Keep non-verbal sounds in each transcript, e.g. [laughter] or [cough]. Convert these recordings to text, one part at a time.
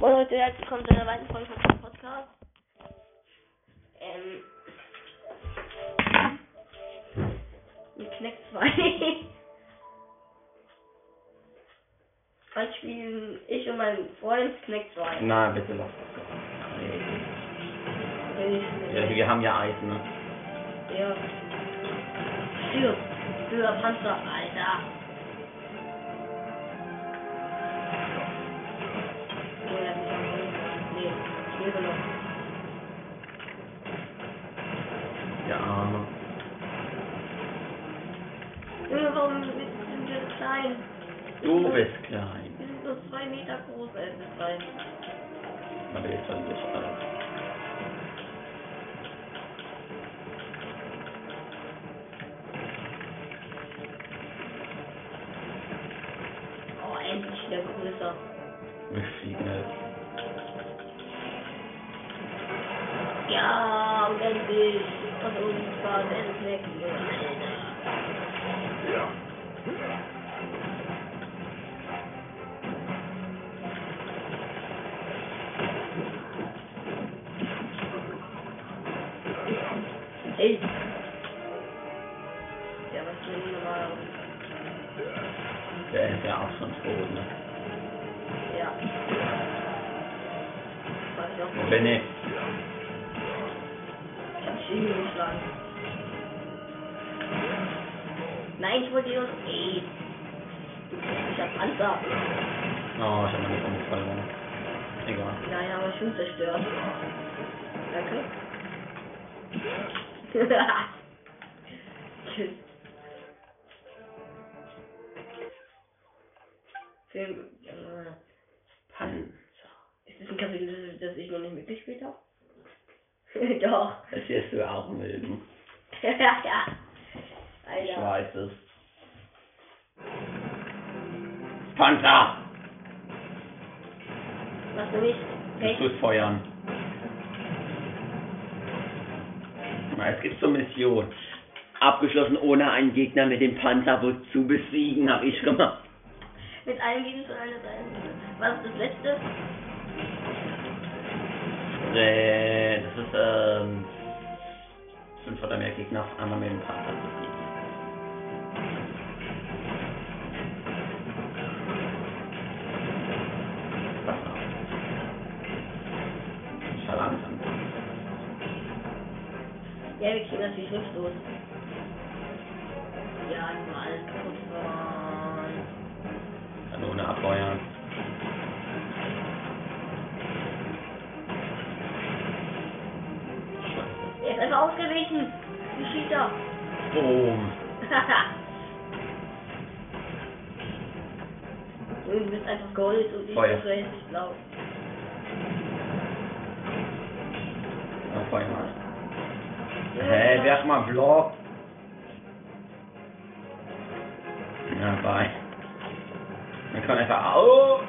Moin Leute, herzlich willkommen zu einer weiteren Folge von unserem Podcast. Ähm. Mit Kneck 2. Heute spielen ich und mein Freund Kneck 2. Na, bitte lass das. Ja, wir haben ja Eis, ne? Ja. Stirb. Böser Panzer, Alter. Noch. Der Arme. Junge, warum sind wir klein? Du bist klein. Wir sind nur zwei Meter groß, äh, drei. Aber jetzt soll ich alles. Ja, und endlich. Von uns war es weg. Alter. Ja. Schon zerstört. Danke. Tschüss. [laughs] Film. Äh, Panzer. ist das ein Kapitel, das ich noch nicht mitgespielt habe? [laughs] Doch. Das wirst du auch mögen. [laughs] ja. Ich Alter. weiß es. Panzer! Was du nicht? Du Pech? tust feuern. Na, Es gibt so Mission. Abgeschlossen ohne einen Gegner mit dem Panzer zu besiegen, hab ich gemacht. Mit einem Gegner zu einer Seite. Was ist das letzte? Äh, das ist, ähm, fünf oder mehr Gegner auf einmal mit dem Panzer Ja, wir kriegen natürlich nichts los. Ja, ich mal alles kaputt fahren. Kanone abfeuern. Er ist einfach ausgewichen. Wie Cheater. Boom. du bist einfach Gold und ich Feuer. bin so blau. Ja, Feuer mal. Hä, hey, werf mal Block. Ja, bye. Man kann einfach. Oh!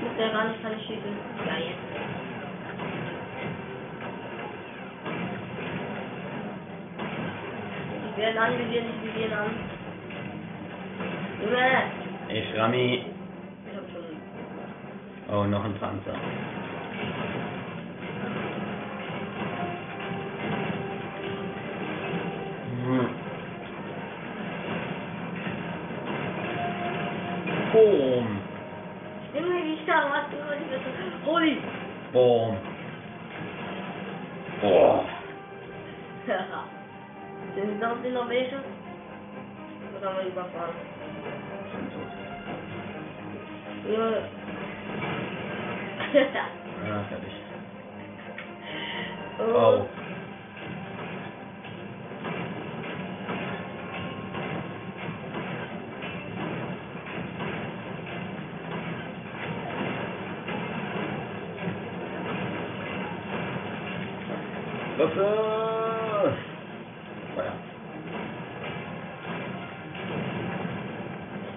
Muss der ran, ich kann nicht schießen. Ja, jetzt. Ich werde anvisiert, ich visieren an. Junge! Ich Rami. Oh, noch ein Panzer. Hm. Boom. Holy! Boom. Boah. [laughs] Sind noch, sind noch welche? Oder haben wir überfahren? Schon tot. Junge. Ja, fertig. oh. Oh. Waffe! Feuer.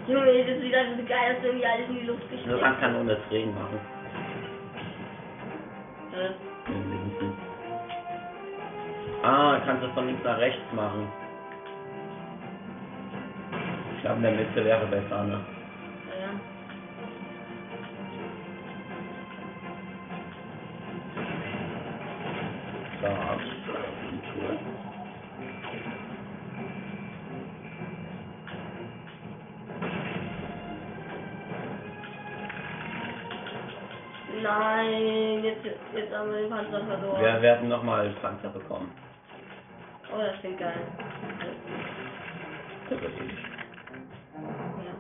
Junge, das sieht einfach so geil wenn die alles in die Luft Nur gesteckt kann Kanone das Regen machen. Ah, kannst du von links nach rechts machen. glaube, in der Mitte wäre besser, ne? Naja. So, Tour. Nein, jetzt, jetzt haben wir den Panzer verloren. Wir werden nochmal Panzer bekommen. Oh, das klingt geil. Das wird ewig. Ja.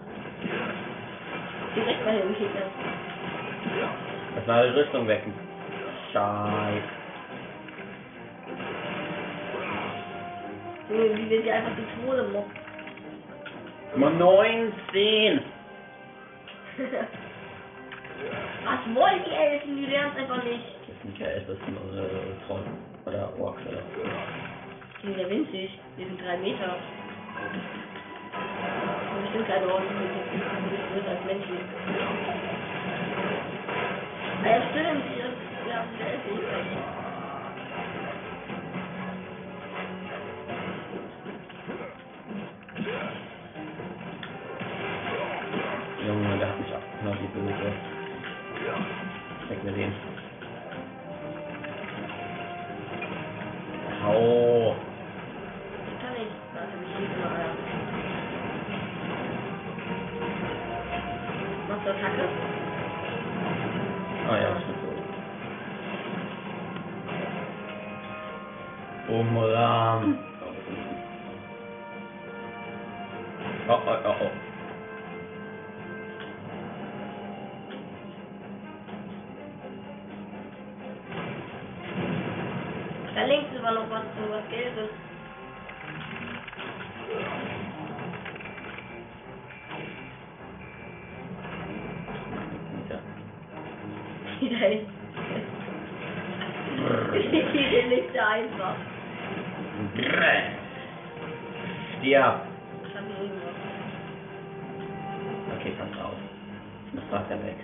Direkt bei den Gegnern. Lass mal die Rüstung wecken. Scheiße. Junge, wie wir die einfach zu Tode mobben. Nummer 19! [laughs] Was wollen die Elfen? Die lernen es einfach nicht. Das ist nicht der das ist ein äh, Troll. Oder Orks oder. Die sind ja winzig. Die sind drei Meter. Und bestimmt keine Orte, die sind größer als Menschen. Ah ja, stimmt. Die die haben diese Elfen. Junge, der hat mich abgeknallt, die Böse. Weg mit dem. Hau. Umram. Oh, oh, oh, oh. Da links war noch was, so was Gelbes. Wieder [laughs] [laughs] ist. Einfach. Stirb. Okay, pass auf. Ich muss Wasser weg.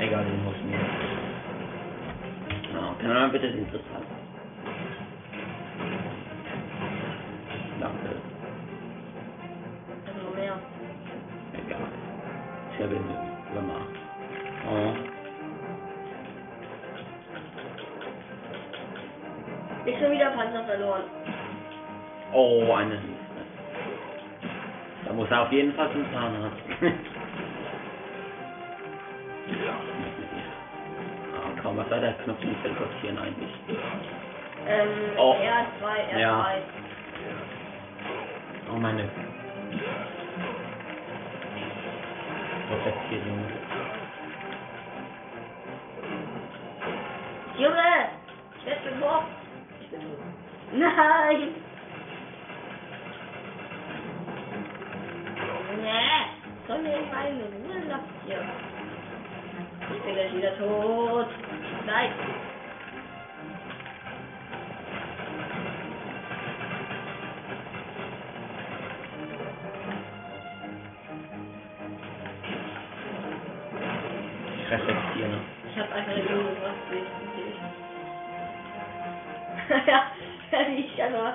Egal, den muss ich mir. Oh, kann man bitte den Kristall? Danke. Also mehr. Egal. Ich habe ihn gemacht. Oh. Ich schon wieder Panzer verloren. Oh, eine. Da muss er auf jeden Fall zum Zahnarzt. [laughs] was soll der Knopf zum Teleportieren eigentlich? Ähm, Oh. R2, R2. Ja. Oh meine. Protektierung. Junge! Ich werde gemobbt! Ich bin tot. Nein! Nee! Soll mir mal in Ruhe lassen hier. Ich bin gleich wieder tot. Nein. Ich reflektiere. Ich habe einfach eine Junge gebracht, ich Ja, wie ich einfach,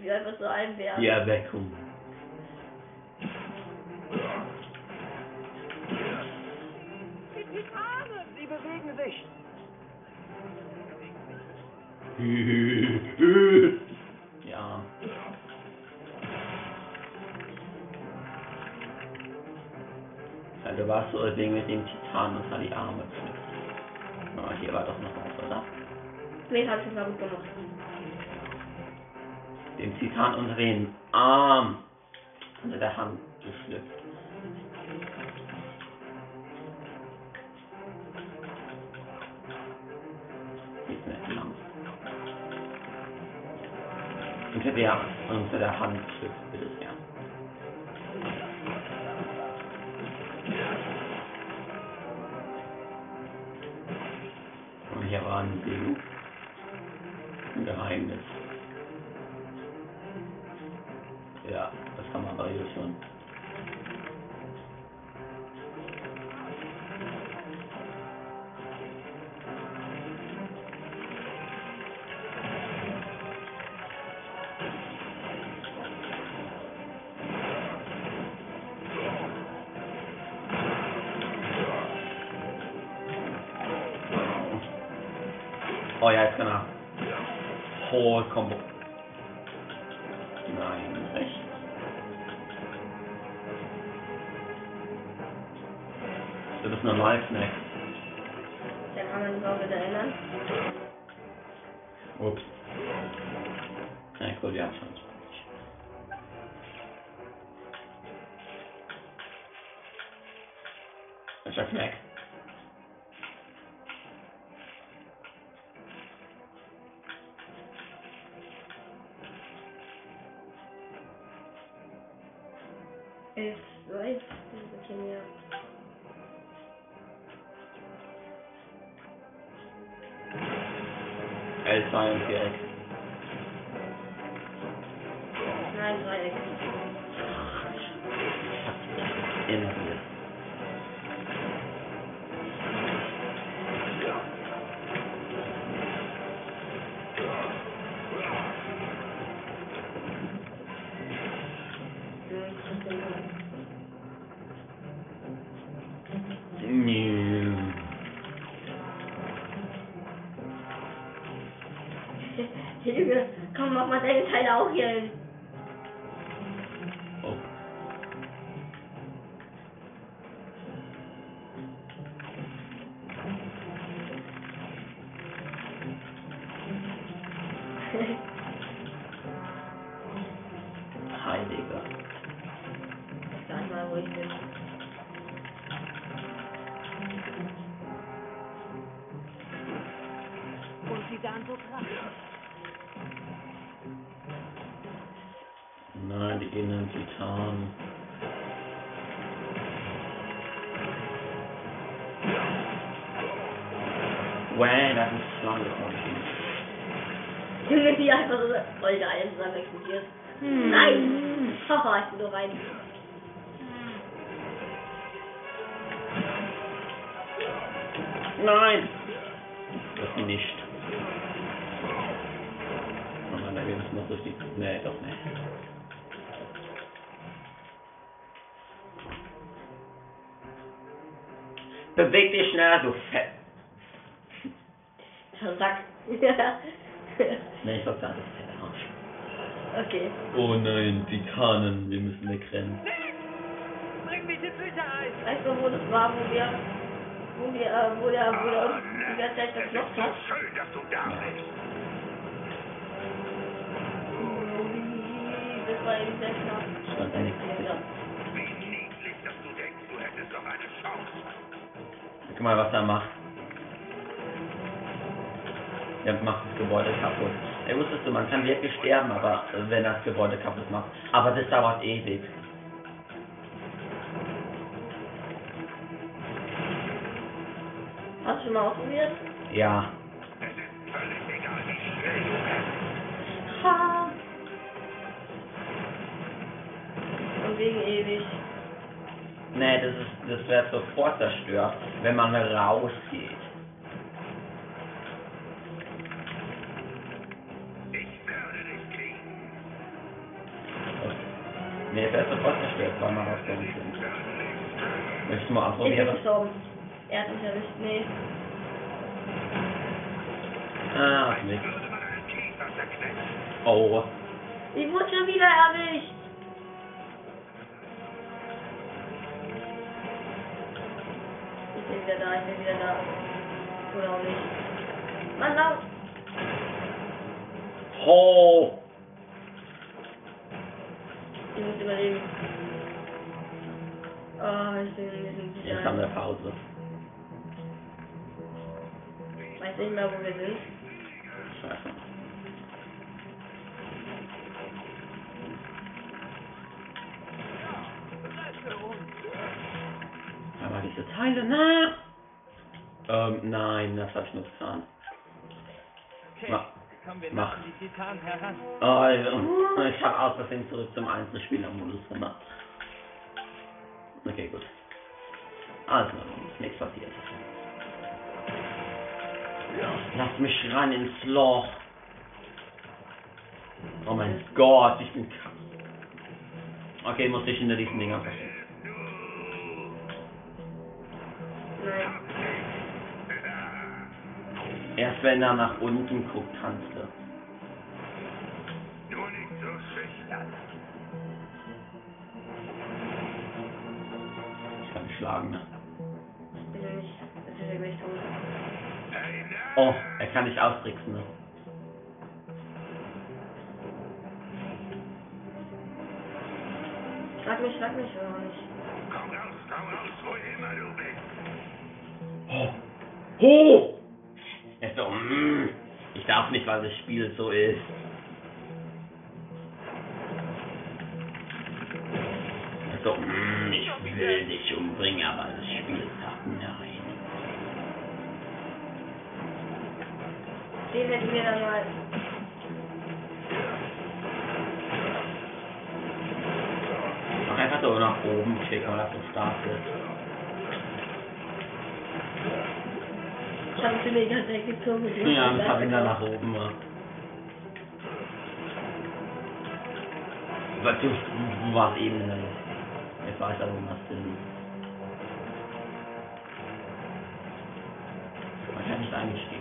wie einfach so einwerfe. Die Erweckung. Sich. [laughs] ja. Also war es so ein Ding mit dem Titan und hat die Arme geschnitten. Aber hier war doch noch was, oder? Nee, hab ich mal gut gemacht. Den Titan unter den Arm, unter der Hand geschnippt. Unter der, unter der Hand geschnippt, bitte sehr. Und hier war ein Ding. Ein Geheimnis. Ja, das haben wir aber hier schon. L2 und Viereck. Nein, Dreieck. Immer wieder. Beweg dich schneller, du Fett. [laughs] Sack. [laughs] Nee, ich wollte sagen, das fette Arsch. okay. Oh nein, Titanen, wir müssen wegrennen. Bring mich in Sicherheit. Weißt du, wo das war, wo wir, wo wir, äh, wo der, wo der uns die ganze Zeit verkloppt hat? Schön, dass du da bist. Das war eben sehr knapp. Stand da nichts. Ja. Wie niedlich, dass du denkst, du hättest noch eine Chance. Guck mal, was er macht. Er macht das Gebäude kaputt. Ey, wusstest du, man kann wirklich sterben, aber wenn er das Gebäude kaputt macht. Aber das dauert ewig. Hast du schon mal ausprobiert? Ja. Ha! Und wegen ewig. Nee, das ist, das wird sofort zerstört, wenn man rausgeht. Ich werde dich kriegen. Nee, es wird sofort zerstört, weil man rausgegangen sind. Möchtest du mal Ich bin ausprobieren? gestorben. Er hat mich erwischt. Nee. Ah, zerknetzt. Oh. Ich wurde schon wieder erwischt. Bin wieder da, ich bin wieder da. Oder auch nicht. Mann, laut. Ho! Ich muss überleben. Oh, ich bin in diesem Jetzt haben wir Pause. Weiß nicht mehr, wo wir sind. Teile, na! Ähm, nein, das ich nur getan. Okay, Ma- komm, wir mach. die Titanen heran. Oh, ich, ich habe aus Versehen zurück zum Einzelspielermodus gemacht. Okay, gut. Also, nichts passiert. Lass mich rein ins Loch. Oh mein Gott, ich bin krass. Okay, muss ich hinter diesen Dingern verstecken. Erst wenn er nach unten guckt, kannst du. Nur nicht so schüchtern. Ich kann dich schlagen, ne? Bitte nicht. Das ist wirklich tot. Oh, er kann dich austricksen, ne? Schlag mich, schlag mich oder nicht. Komm raus, komm raus, wo immer du bist. Oh. Oh! Er so, mm, ich darf nicht, weil das Spiel so ist. Er so, mm, ich will dich umbringen, aber das Spiel sagt nein. Den hätten wir dann mal. Mach einfach so nach oben klicken, weil das so stark ist. Ich weggezogen. mit dem Ja, ein paar. Finger nach oben. Ja. Weil du, du warst eben in der Luft. Jetzt weiß er, wo wir sind. Wahrscheinlich eigentlich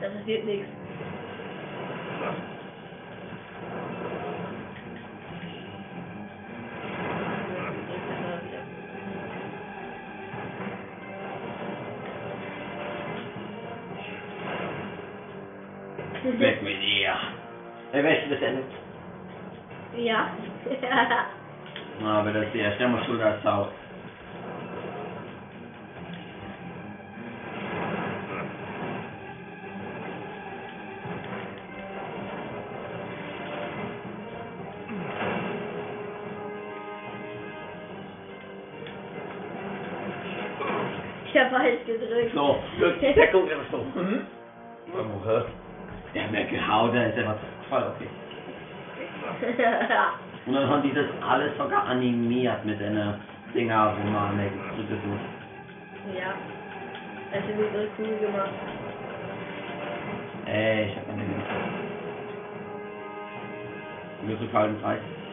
das passiert nichts. Weg mit ihr. Wer möchte das? Ja. Aber das ist erst einmal schuld als Sau. ich hab falsch gedrückt. So, der guckt immer so. Hm? Woche. Der hat mir gehauen, der ist einfach voll okay. [laughs] Und dann haben die das alles sogar animiert mit einer Singer-Romanik. Ja, also, es das wirklich cool gemacht. Ey, äh, ich hab meine Minute. Mir gefallen 30.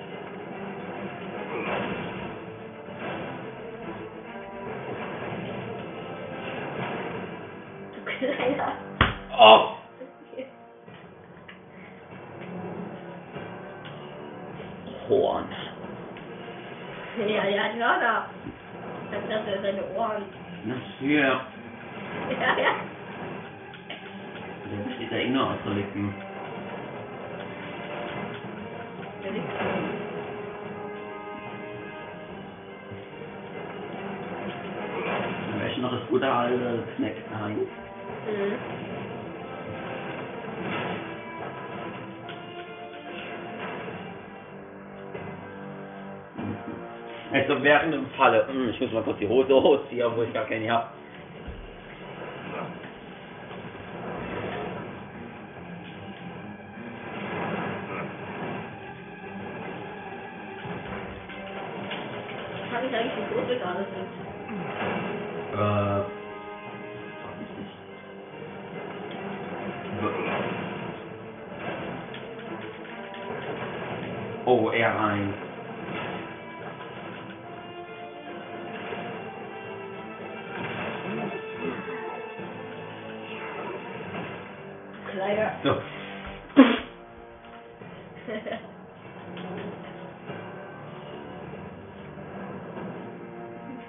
während dem Falle. Hm, ich muss mal kurz die Hose ausziehen, obwohl ich gar keine habe. Leider. So.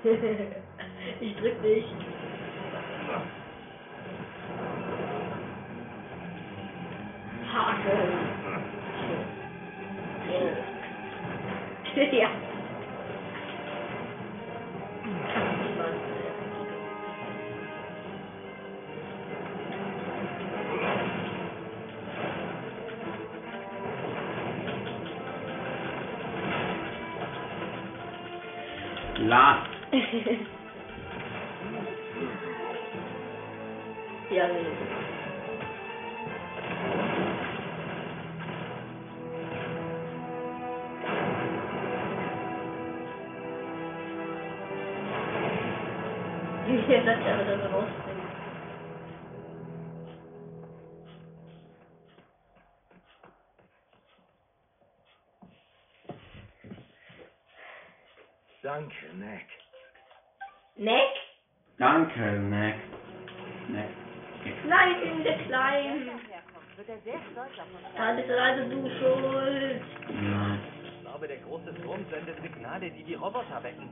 [laughs] ich drück dich. Herkommt, wird er sehr stolz auf uns Da bist also du schuld. Nein. Ich glaube, der große Turm sendet Signale, die die Roboter wecken.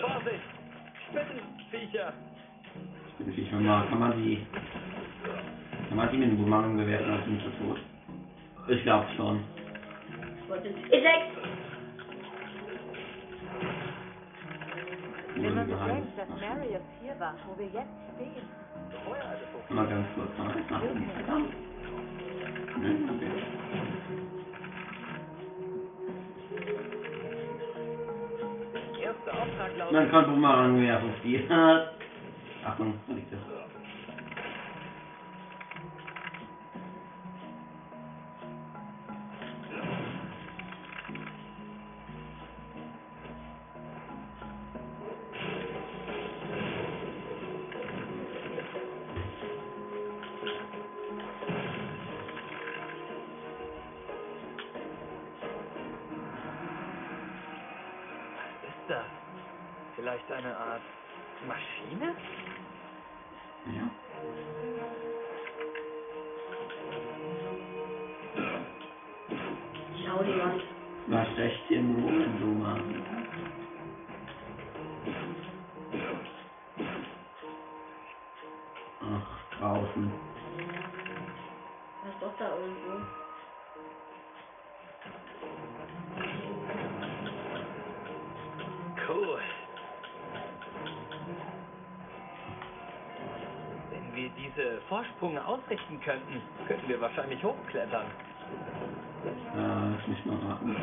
Vorsicht! Spinnenviecher! Ich bin schon mal, kann man die. Kann man die mit dem Boomerang bewerten als nicht tot? Ich glaube schon. Ich wollte... Insekt! Wenn man bedenkt, dass Marius hier war, wo wir jetzt stehen. Mal ganz kurz, kann man das machen? Nein, okay. Erster Auftrag lautet... Man kann Boomerang werfen auf [laughs] die. Achtung, da liegt das. Diese Vorsprünge ausrichten könnten, könnten wir wahrscheinlich hochklettern. Äh, lass mich mal raten.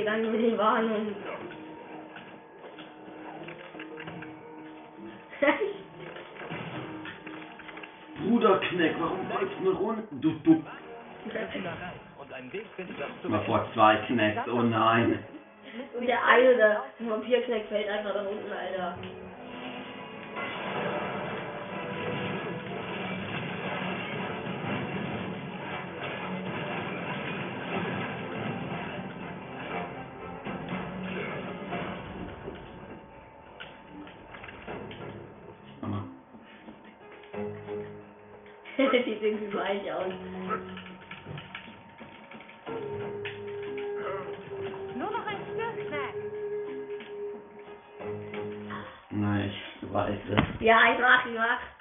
Okay, dann nur die Warnung. Bruderkneck, warum bleibst du unten? Du, du. Mal vor zwei Knecks, oh nein. Und der eine, der Vampirkneck fällt einfach da unten, Alter. [laughs] Sieht irgendwie weich aus. Nur noch ein Stück, Snack. Nein, ich weiß es. Ja, ich mach, ich mach.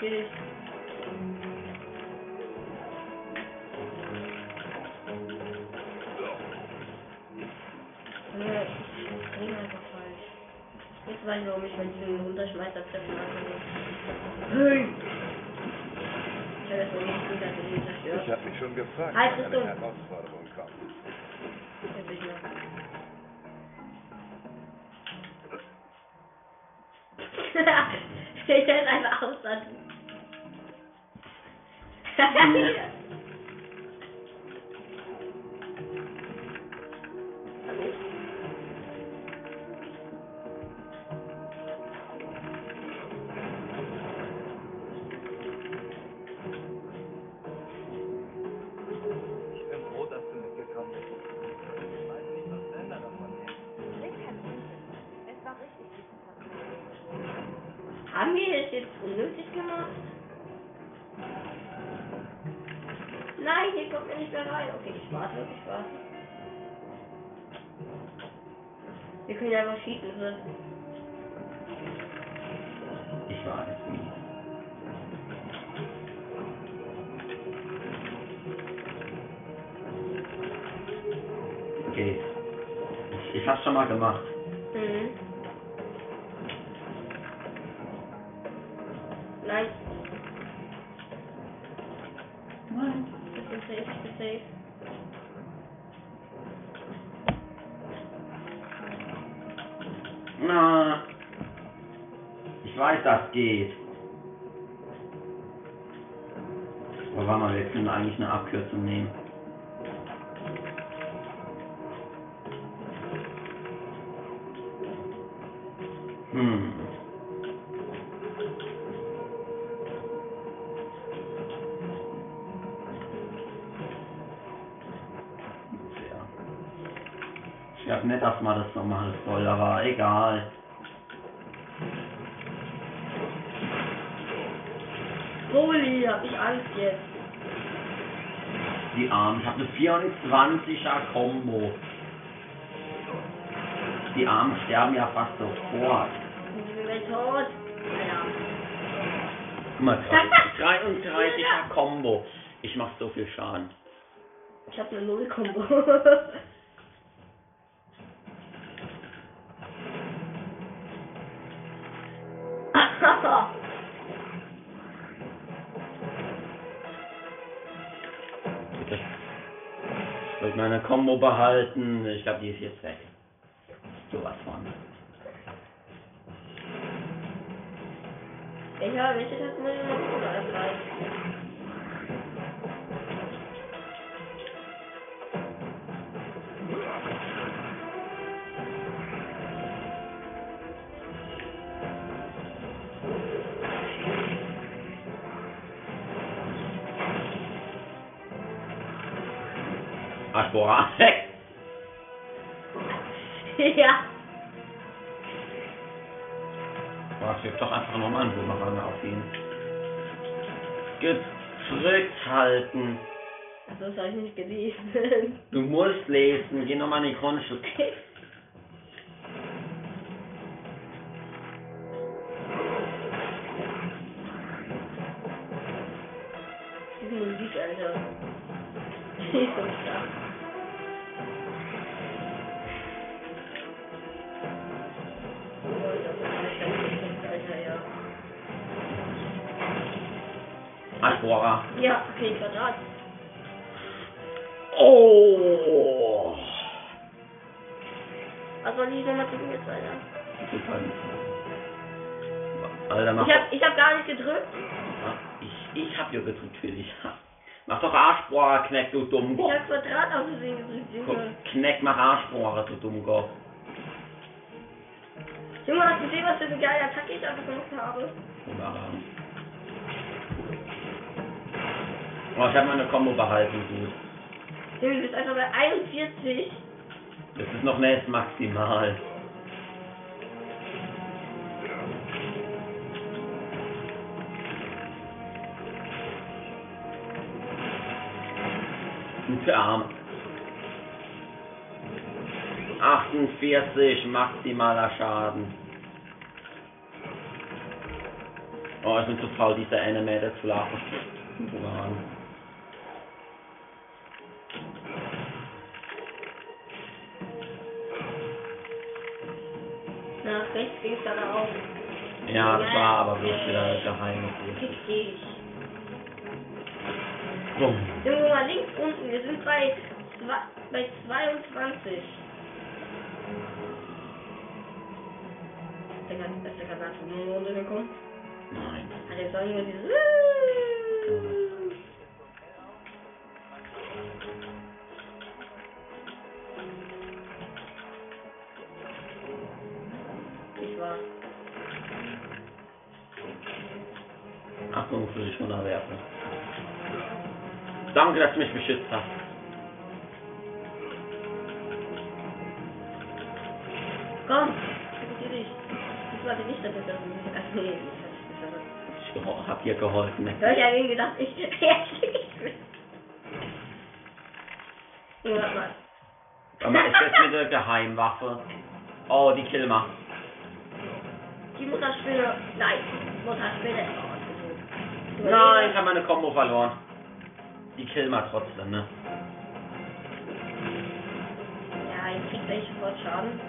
Hier steht ich. Ich spring einfach falsch. Jetzt weiß ich, warum ich mit diesem Runterschmeißer treffen kann. Hey! Ich hab das wohl nicht gut, dass er ihn Ich zerstört. habe mich schon gefragt, Halt, wann eine. Herausforderung kommt. Jetzt ich noch. ich hätte einfach auslassen. [laughs] Ich Nein, hier kommt er nicht mehr rein. Okay, ich warte, ich warte. Wir können ja einfach cheaten. So. Ich weiß wie. Okay. Ich, ich hab's schon mal gemacht. Mhm. Weiß, das geht. Aber warte mal, wir können eigentlich eine Abkürzung nehmen. Hm. Ich glaube nicht, dass man das so machen soll, aber egal. Holy, hab ich Angst jetzt. Die Armen. Ich habe eine 24er Combo. Die Armen sterben ja fast sofort. Ich bin. Naja. Guck mal, [laughs] 33er Combo. Ich mach so viel Schaden. Ich hab eine Null-Kombo. [laughs] Ich wollte meine Combo behalten. Ich glaube, die ist jetzt weg. Sowas von. ja, welche Taste muss ich noch Aspora, weg! [laughs] ja. Boah, ich doch einfach nochmal einen Boomerang auf ihn. gedrückt halten. Achso, das habe ich nicht gelesen. Du musst lesen. Geh nochmal in die Grundschule. Diese Ich habe meine Combo behalten, gut. Du bist einfach bei 41. Das ist noch nicht maximal. Gute Arm. 48 maximaler Schaden. Oh, ich bin zu faul, diese Animator zu laufen. Ging's dann auch. Ja, das war aber bloß wieder geheim. Richtig. Bumm. Junge, mal links unten. Wir sind bei, zwei, bei 22. Der kann, ist der Kanal schon nur runtergekommen? Nein. Hat jetzt auch nur dieses. Für dich Werfe. Danke, dass du mich beschützt hast. Komm, fokussier dich. Ich warte nicht, dass das nicht. Ach nee, ich hab das hab dir geholfen. Ne? Hab ich ja eben gedacht, ich. Ja, ich. Junge, warte mal. Ist das mit der Geheimwaffe? Oh, die kill mal. Die Mutterspinne. Nein, Mutterspinne. Nein, ich habe meine Combo verloren. Die kill mal trotzdem, ne? Ja, ich krieg gleich sofort Schaden.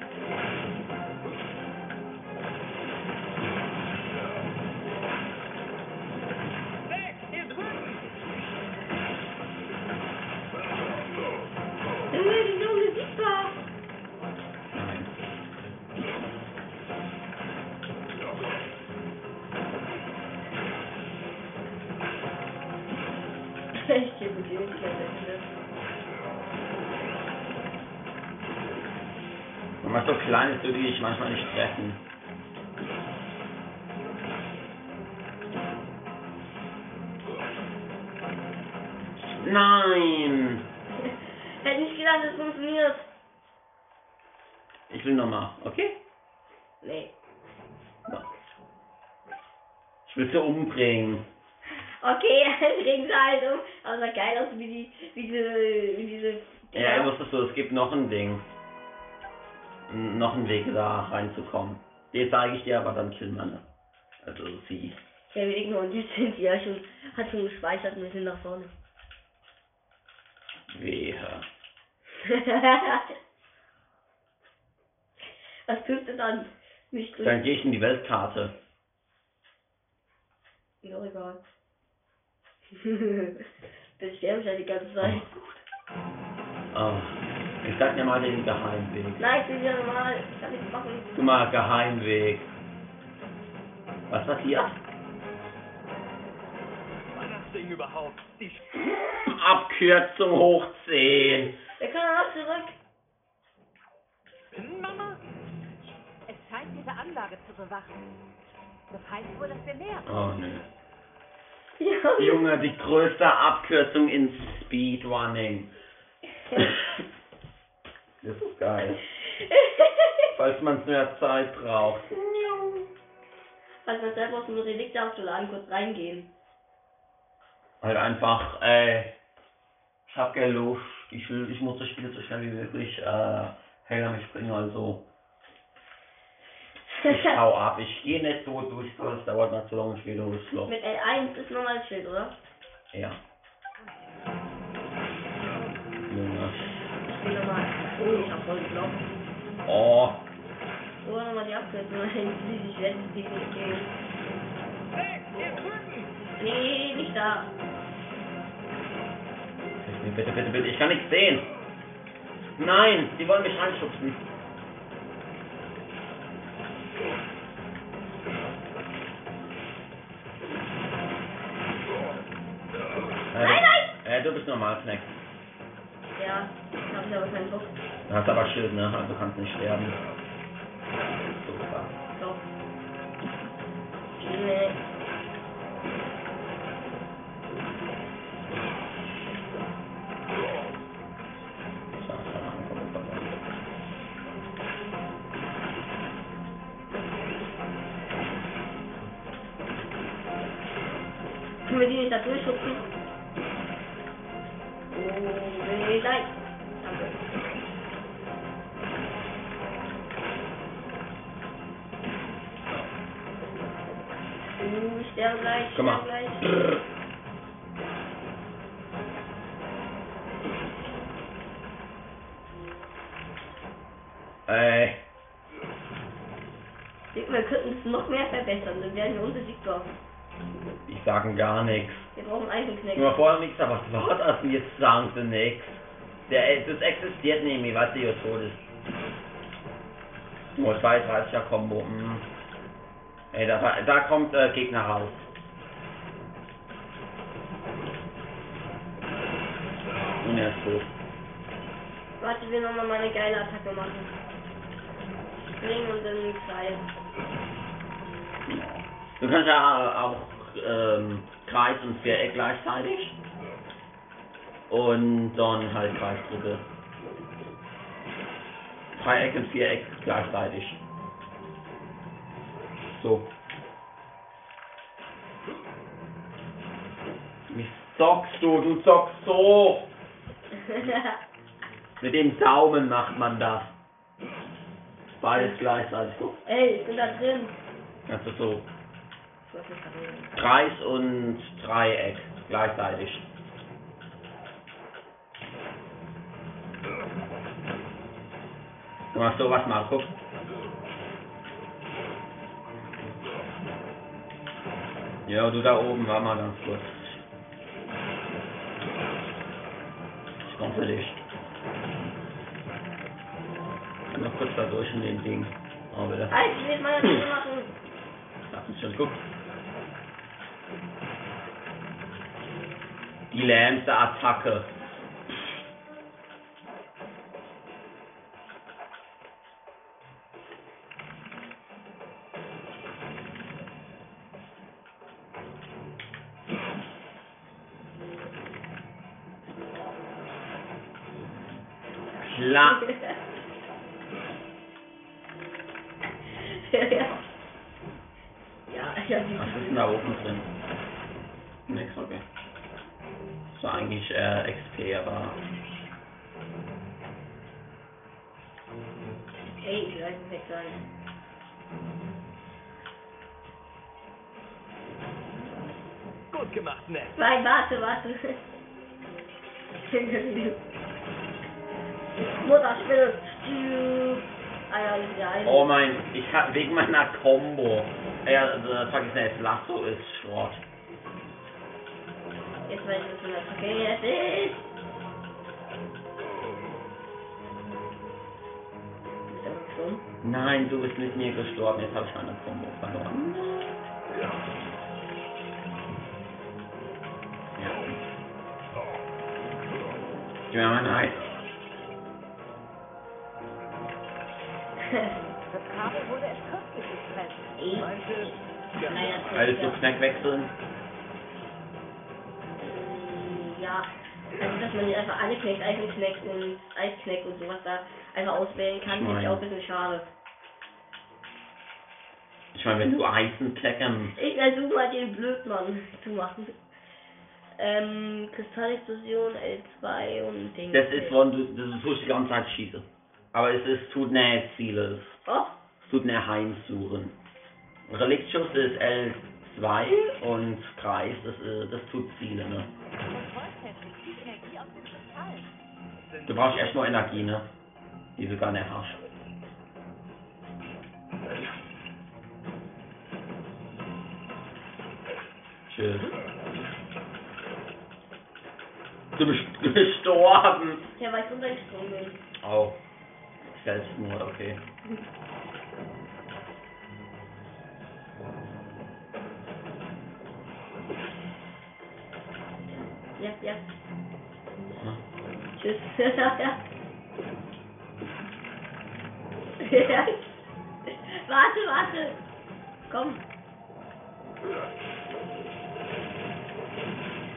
Sie umbringen. Okay, [laughs] regen sie halt um. Aber sah geil aus, wie die, wie diese, wie diese. Ja, ich wusste so, es gibt noch ein Ding. Noch einen Weg da reinzukommen. Den zeige ich dir, aber dann killen wir ne. Also sie. Ja, wir und jetzt sind die ja schon, hat schon gespeichert und wir sind nach vorne. Wehe. [laughs] Was tust du dann? Nicht gut. Dann gehe ich in die Weltkarte. Auch egal. das sterbe ich ja die ganze Zeit. Oh. Ich sag dir mal den Geheimweg. Nein, ich bin ja normal. Ich kann nichts machen. Guck mal, Geheimweg. Was passiert? Was war das Ding überhaupt? Die Abkürzung hoch 10. Wir können noch zurück. Spinnenmama? Es scheint diese Anlage zu bewachen. Das heißt wohl, dass wir näher Oh ne. [laughs] Ja. Junge, die größte Abkürzung in Speedrunning. [laughs] Das ist geil. [laughs] Falls man mehr Zeit braucht. Falls man selber aus dem Relikt aufzuladen, kurz reingehen. Halt einfach, äh, ich hab keine Lust, ich will, ich muss das Spiel so schnell wie möglich, äh, hinter mich bringen, also. Ich [laughs] hau ab, ich gehe nicht so durch, das dauert mir zu lange, ich gehe durch das Loch. Mit L1 ist normales Schild, oder? Ja. Junge. Ich bin nochmal. Oh, ich hab voll geglaubt. Oh, Oh, nochmal die Abkürzung. [laughs] Ich werde die nicht gehen. Hey, hier drüben! Nee, nicht da. bitte, bitte, bitte, ich kann nichts sehen. Nein, die wollen mich reinschubsen. Äh, du bist normal, Kneck. Ja, hab ich aber keinen Bock. Du hast aber Schild, ne? Also kannst nicht sterben. Nee. So, das doch mal. Können wir die nicht da durchschubsen? Uh, ich sterbe gleich, ich Guck mal. gleich. Äh, Wir könnten es noch mehr verbessern, dann wären wir unbesiegbar. die sagen gar nichts. Wir brauchen Eisenknecht. Nur vorher nichts, aber was war das denn? Jetzt sagen sie nichts. Der, das existiert nämlich, was ihr tot ist. Oh, 32er Combo. Mm. Ey, da, da kommt äh, Gegner raus. Und er ist tot. Warte, will nochmal meine geile Attacke machen. Springen und dann Kreis. Du kannst ja auch ähm, Kreis und Viereck gleichzeitig. Und dann halt Kreisdrücke. Dreieck und Viereck gleichzeitig. So. Wie zockst du? Du zockst so! [laughs] Mit dem Daumen macht man das. Beides gleichzeitig. Guck. Ey, ich bin da drin. Also so. Weiß nicht, warum. Kreis und Dreieck gleichzeitig. Du machst sowas mal, guck. Ja, du da oben war mal ganz kurz. Ich komm für dich. Ich kann noch kurz da durch in den Ding. Aber das Alter, ich will meine Attacke [clears throat] machen. Lass uns schon gucken. Die lähmste Attacke. Mein, ich hab wegen meiner Combo. Ja, also vergiss nicht, Lasso ist Schrott. Jetzt weiß ich, was Attacke jetzt ist. Nein, du bist mit mir gestorben, jetzt habe ich meine Combo verloren. Ja. Gib mir mein Eis. [laughs] Das Kabel wurde erst kürzlich getrennt. Ich? Meinte, Naja, Willst du Knack wechseln? Ja, also dass man nicht einfach alle Knacks, Eisenknack und Eisknack und sowas da einfach auswählen kann, finde ich auch ein bisschen schade. Ich meine, wenn du Eisen kleckern. Ich versuche mal den Blödmann zu machen. ähm, Kristallexplosion, L2 und Ding. Das ist, wenn du, das ist, wo ich die ganze Zeit schieße. Aber es ist, tut nicht vieles. Oh, Es tut nicht Heimsuchen. Reliktschuss ist L2 und Kreis, das, äh, das tut viele, ne? Du brauchst echt nur Energie, ne? Die du gar nicht hast. Tschüss. Du bist gestorben. ja, weil ich runtergesprungen bin. Oh. Selbstmord, okay. Ja, ja. Hm. Tschüss. [laughs] ja. warte, warte. Komm.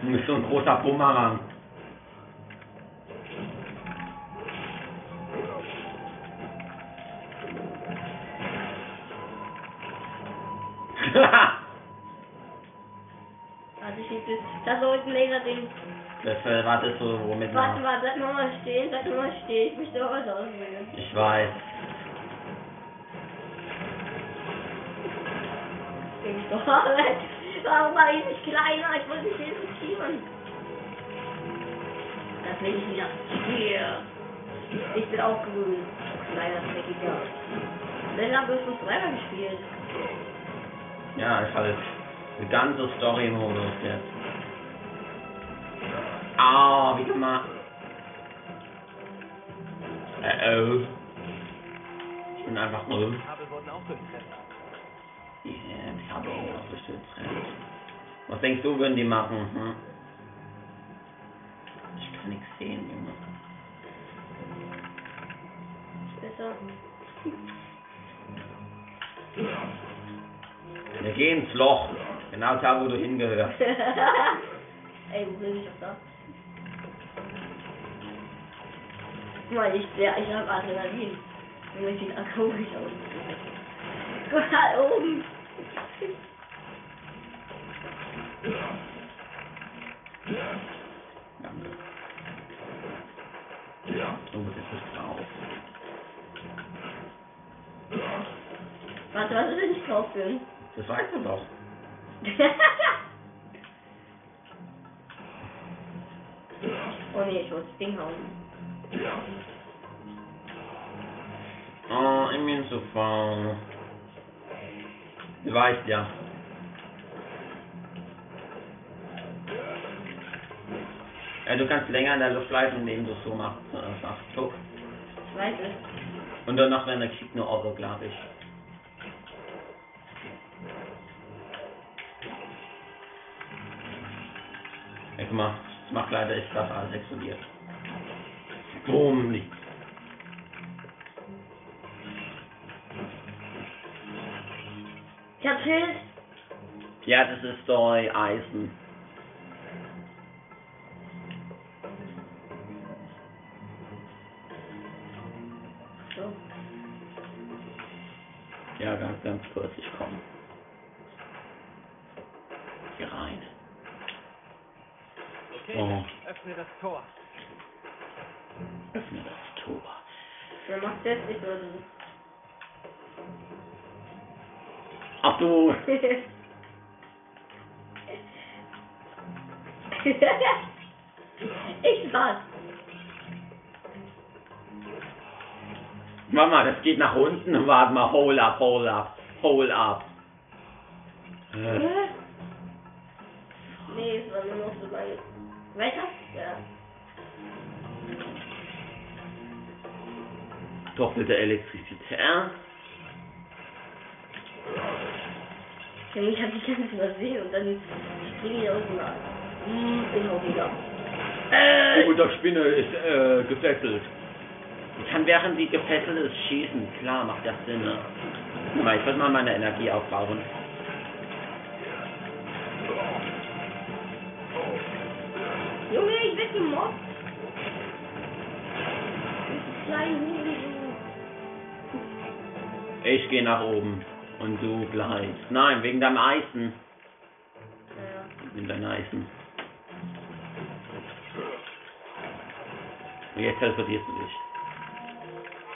Du bist so ein großer Bumerang. Warte, ich schieße. Da so ein Laserding. das äh, war das so, womit Warte, warte, bleib mal stehen, bleib mal stehen. Ich möchte auch was auswählen. Ich weiß. Ich doch. Warum war ich nicht kleiner? Ich wollte nicht diskutieren. Das will ich wieder. Hier. Ich bin auch grün. Kleiner Dreckiger. Dann haben wir schon zweimal gespielt. Ja, ist halt eine ganze Story-Modus jetzt. Ah, wie gemacht. Äh, oh. Ich bin einfach nur... Kabel wurden auch durchtrennt. Ja, ich habe auch fremd. Was denkst du, würden die machen? Hm? Ich kann nichts sehen, Junge. Besser. Wir gehen ins Loch. Genau da, wo du hingehörst. [laughs] Ey, wo bin ich doch da? Guck mal, ich, ja, ich hab Adrenalin. Junge, sieht komisch aus. Guck mal oben. Danke. Oh, das ist drauf. Warte, was ist denn nicht drauf bin? Das weißt du doch. [laughs] oh nee, ich muss das Ding hauen. Oh, ich bin so faul. Du weißt ja. Ja, du kannst länger in der Luft bleiben, indem du so machst. Äh, sagst, guck. Ich weiß es. Und danach, wenn er kriegt, nur Otto, glaube ich. Ja, guck mal, das macht leider ist das alles explodiert. Boom, nichts. Ich hab Schild. Ja, das ist so Eisen. So. Ja, ganz, ganz kurz, ich komme. Hier rein. Oh. öffne das Tor. Öffne das Tor. Wer macht das? Ich oder du? Ach du, [laughs] ich war's. Mama, das geht nach unten. Warte mal, hole up, hole up, hole up. Äh, Hä? Nee, es war nur noch so lange. Weiter? Ja. doppelte Elektrizität. Junge, ich hab dich ganz übersehen und dann springe ich aus dem Laden. Hm, bin auch wieder. Äh, oh, der Spinne ist äh, gefesselt. Ich kann während sie gefesselt ist schießen. Klar, macht das Sinn. Ne? Mal, ich würde mal meine Energie aufbauen. Mickey Ich gehe nach oben. Und du bleibst. Nein, wegen deinem Eisen. Ja. Nimm dein Eisen. Und jetzt teleportierst du dich.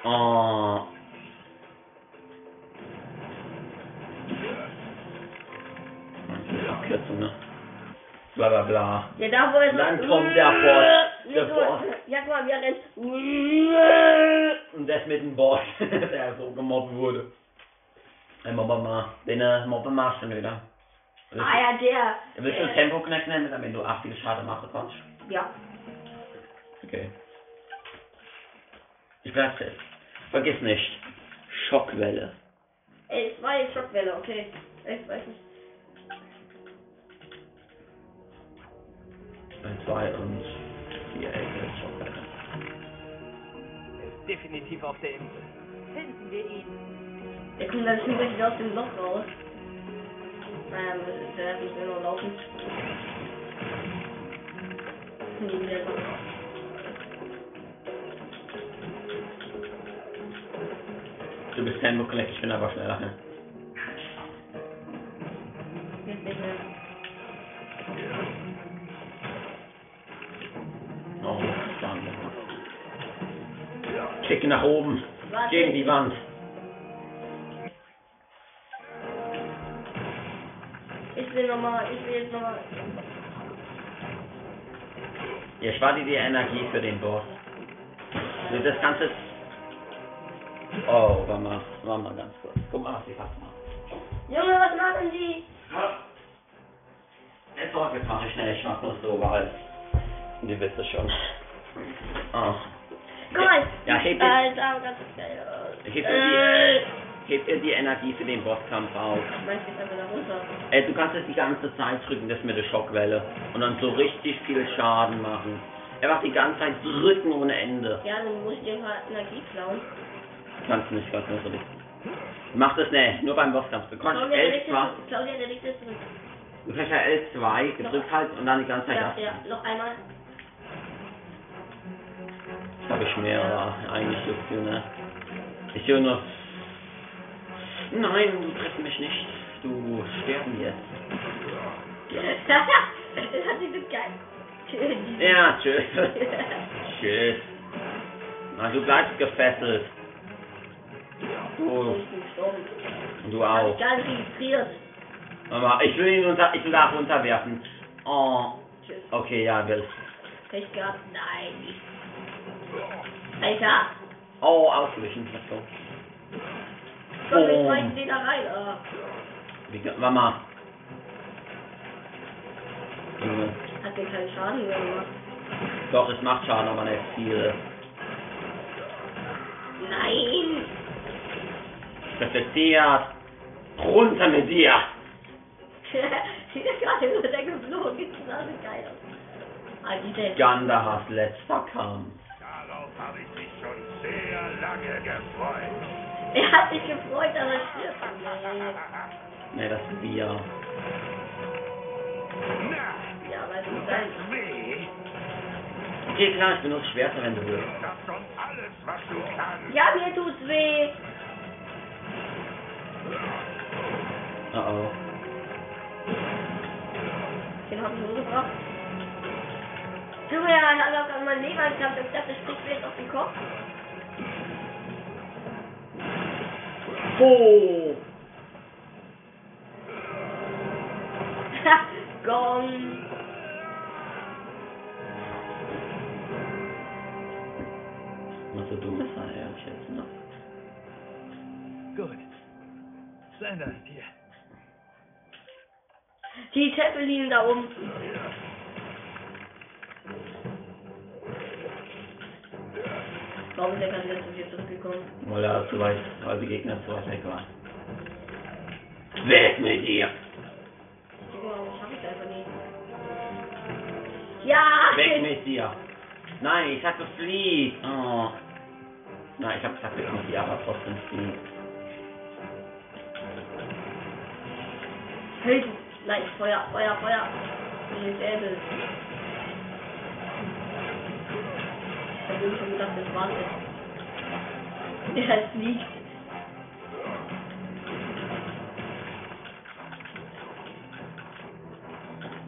Ah. Oh. Das ist eine Abkürzung, ne? Bla bla bla. Ja, da wo er. Dann kommt der Boss. Der Boss. Ja, guck mal, wie er rennt. Und das mit dem Boss, [laughs] der so gemobbt wurde. Ey, mobber mal. Den äh, mobber machst du wieder. Ah ja, der. willst du äh, Tempo Knack nennen, damit du 80 Schaden machen kannst? Ja. Okay. Ich bleib fest. Vergiss nicht. Schockwelle. Ey, es war jetzt Schockwelle, okay. Ich weiß nicht. Bei 2 und 4 Ecke ist Schockwelle. Er ist definitiv auf der Insel. Finden wir ihn. Der kommt dann schon gleich wieder aus dem Loch raus. Naja, der muss nur noch laufen. Nee, der kommt. Du bist Tempo Knack, ich bin aber schneller. ne? Jetzt nicht mehr. Kicke nach oben. Warte. Gegen die Wand. Ich will nochmal, ich will jetzt nochmal. Ihr spart dir die Energie für den Boss. Also das Ganze. Oh, warte mal, warte mal ganz kurz. Guck mal, was ich fast mache. Junge, was machen die? Jetzt mache ich schnell, ich mach nur so, weil. Die wisst es schon. Oh. Guck mal. Ja, heb dir, Alter, ganz geil. heb dir, Äh. die, heb dir die Energie für den Bosskampf auf. Meinst du, kannst es die ganze Zeit drücken, das mit der Schockwelle. Und dann so richtig viel Schaden machen. Einfach die ganze Zeit drücken ohne Ende. Ja, dann muss ich dir paar Energie klauen. Kannst du nicht, kannst nicht so richtig. Mach das nicht, nur beim Bosskampf. Du kannst Claudia, der L2, liegt jetzt- Claudia, der liegt jetzt zurück. du kannst ja L2 gedrückt halt und dann die ganze Zeit Ja, ab. ja, noch einmal. Habe ich mehr, aber eigentlich du, ne? Ich höre nur. Nein, du triffst mich nicht. Du sterben jetzt. das hat sich so geil. Ja, tschüss. [laughs] tschüss. Na, du bleibst gefesselt. Du, Ich gestorben. und du Ich auch. nicht registriert. Aber ich will ihn unter, ich will da runterwerfen. Oh, Tschüss. okay, ja, will. Pech gehabt. Nein. Alter. Oh, ausgewichen, let's go. Komm, wir Boom. schmeißen den da rein. Ah. Wie, ge- Mama. Junge. Hat mir keinen Schaden gemacht. Doch, es macht Schaden, aber nicht viel. Nein. Reflektiert. Runter mit dir. [laughs] Sieht ja gerade nur der geflogen. Das so geil. Ah, ist Gandahars letzter Kampf. Habe ich mich schon sehr lange gefreut. Er hat sich gefreut, dass er stirbt. [laughs] Nee. Ne, das sind wir. Na, Ja, weil du das sein. weh. Okay, klar, ich benutze Schwerter, wenn du willst. Das ist schon alles, was du kannst. Ja, mir tut's weh. Oh oh. Den hab ich umgebracht. Junge, er hat auch an mein Leben. Ich das kriegt mir jetzt auf den Kopf. Oh! [laughs] Gong. Was so dumm ist, ja, ich jetzt noch. Gut. Slender ist hier. Die Zeppelin da oben. Warum ist der gerade wieder zu dir zurückgekommen? Weil er zu weit, weil die Gegner zu weit weg waren. Weg mit dir! Ich das einfach nicht? Ja! Weg mit dir! Nein, ich sagte flieh! Oh. Nein, ich hab gesagt, weg mit dir, aber trotzdem flieh. Hilfe! Nein, Feuer, Feuer, Feuer! Ich hab irgendwie schon gedacht, das war's jetzt. Ja, es liegt.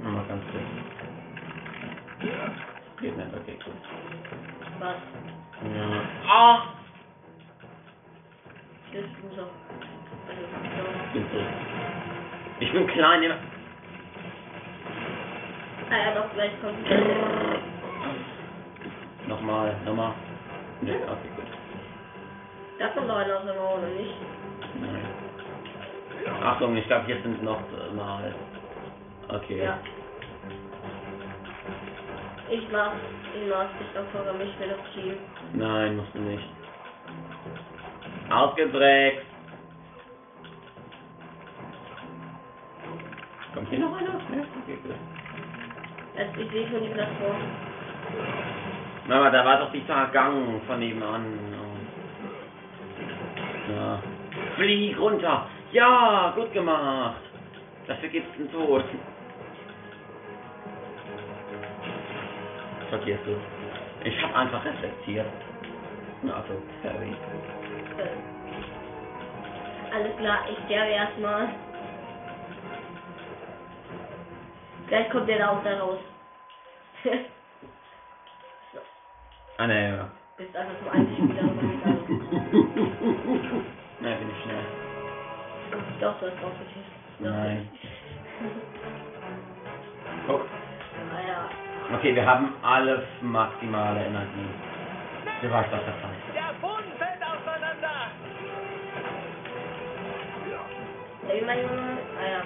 Nur mal ganz kurz. Geht nicht, okay, gut. Was? Ja. Ah! Hier ist. Also, so. Ich bin klein. immer- Ah ja, doch, gleich kommt Nochmal, nochmal. Ne, okay, gut. Da kommt noch einer aus Mauer, oder nicht? Nein. Achtung, ich glaube, hier sind noch äh, mal. Okay. Ja. Ich mach, ich mach, ich glaube sogar mich für das Team. Nein, musst du nicht. Ausgedreckt. Kommt hier noch einer? Ne? Okay, gut. Also, ich sehe schon die Plattform. Mama, da war doch dieser Gang von nebenan. Ja. Flieg runter. Ja, gut gemacht. Dafür gibt's einen Tod. Vergiss es. Ich hab einfach reflektiert. Na, Also, sorry. Äh, Alles klar, ich sterbe erstmal. Gleich kommt der da auch da raus. [laughs] Ah, ne, ja. Bist einfach zum einzigen wieder rübergegangen. [laughs] Na, bin ich schnell. Doch, du hast. Doch. Nein. Guck. Ah ja. Okay, wir haben alle maximale Energie. Du weißt, was das heißt. Der Boden fällt auseinander! Ey, mein Junge. Ah ja.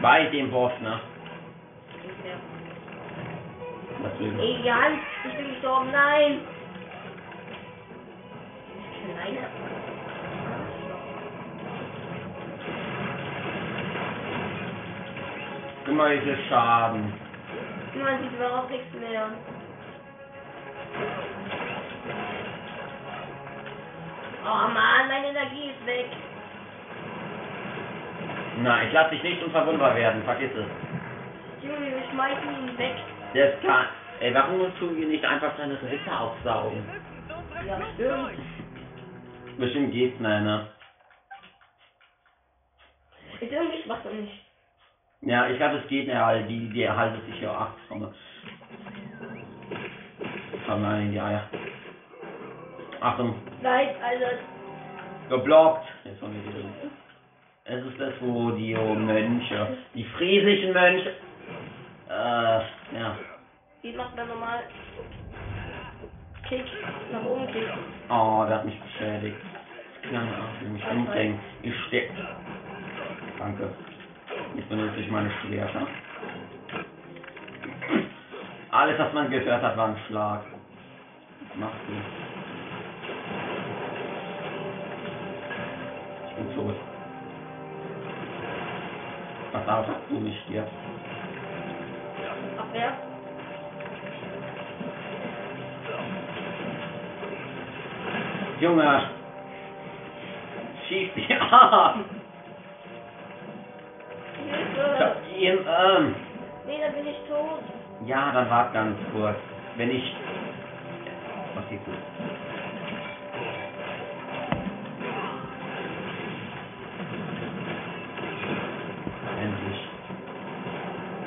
Bei dem Wurf, ne? Will Ey, Jan, ich bin gestorben. Nein. Alleine. Guck mal, viel Schaden. Man sieht überhaupt nichts mehr. Oh Mann, meine Energie ist weg. Na, ich lass dich nicht unverwundbar werden, vergiss es. Junge, wir schmeißen ihn weg. Der ist klar. Ey, warum tun wir nicht einfach seine Ritter aufsaugen? Ja, stimmt. Bestimmt geht's, nein, ne? Ist irgendwie schwach und nicht. Ja, ich glaube, es geht ja, halt, die, die erhaltet sich ja acht komme. Komm nein in die Eier. Achtung, Nein, also, geblockt. Jetzt haben wir wieder. Es ist das, wo die oh, Mönche, die friesischen Mönche, äh, ja. wie macht man normal? Kick, nach oben kick. Oh, der hat mich beschädigt. Kleine Arsch, will mich umbringen. Ich steck. Danke. Jetzt benutze ich meine Schwerter. Alles, was man gehört hat, war ein Schlag. Was machst du? Ich bin tot. Auf, dass du nicht stirbst. Abwehr. Junge! Schieß [laughs] die ab! Hilfe. Im, ähm, Nee, dann bin ich tot. Ja, dann wart ganz kurz. Wenn ich. Okay, gut.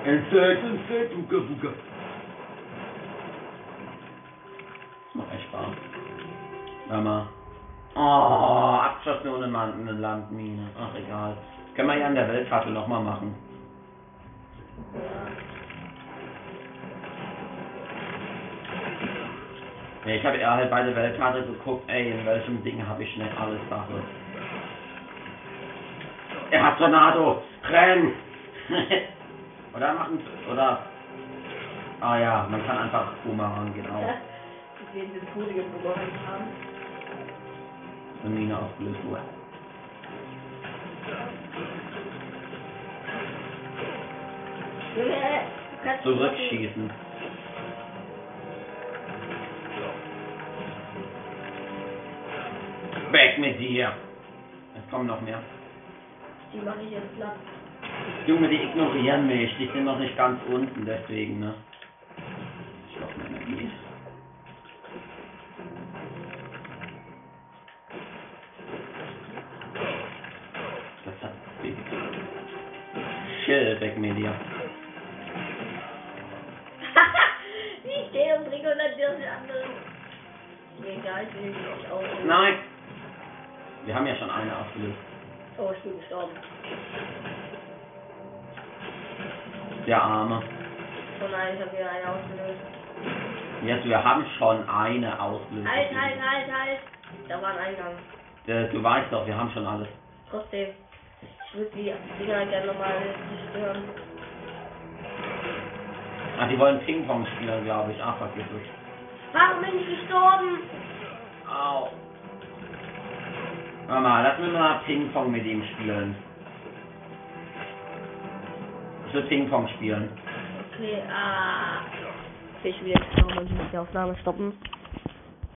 Insekt, Insekt, Uga, Uga. Das macht echt Spaß. Mama. Oh, abgeschossen ohne eine Landmine. Ach, egal. Können wir ja an der Weltkarte nochmal machen. Ich habe eher halt bei der Weltkarte geguckt, ey, in welchem Ding habe ich nicht alles Sache. Er hat Tornado! Renn! [laughs] oder machen, oder, ah ja, man kann einfach Boomerang, genau. [laughs] Ich sehe den Tode geboren haben. Eine Mine ausgelöst wurde. Zurückschießen. Weg mit dir! Es kommen noch mehr. Die mache ich jetzt platt. Junge, die ignorieren mich. Die sind noch nicht ganz unten, deswegen, ne? Ich hoffe, meine Energie. Das hat Big. Schill, weg mit dir. [laughs] ich gehe und bringe 100 andere. Egal, ich will nicht auch. Nein! Wir haben ja schon eine abgelöst. Oh, ich bin gestorben. Der Arme. Oh nein, ich habe wieder eine ausgelöst. Jetzt, wir haben schon eine ausgelöst. Halt, halt, halt, halt. Da war ein Eingang. Äh, Du weißt doch, wir haben schon alles. Trotzdem. Ich würde die Dinger gerne nochmal zerstören. Ah, die wollen Ping-Pong spielen, glaube ich. Ach, vergiss es. Warum bin ich gestorben? Au. Mama, lass mir mal Ping-Pong mit ihm spielen. Ich will Ping-Pong spielen. Okay, ah. Okay, ich will jetzt nochmal die Aufnahme stoppen.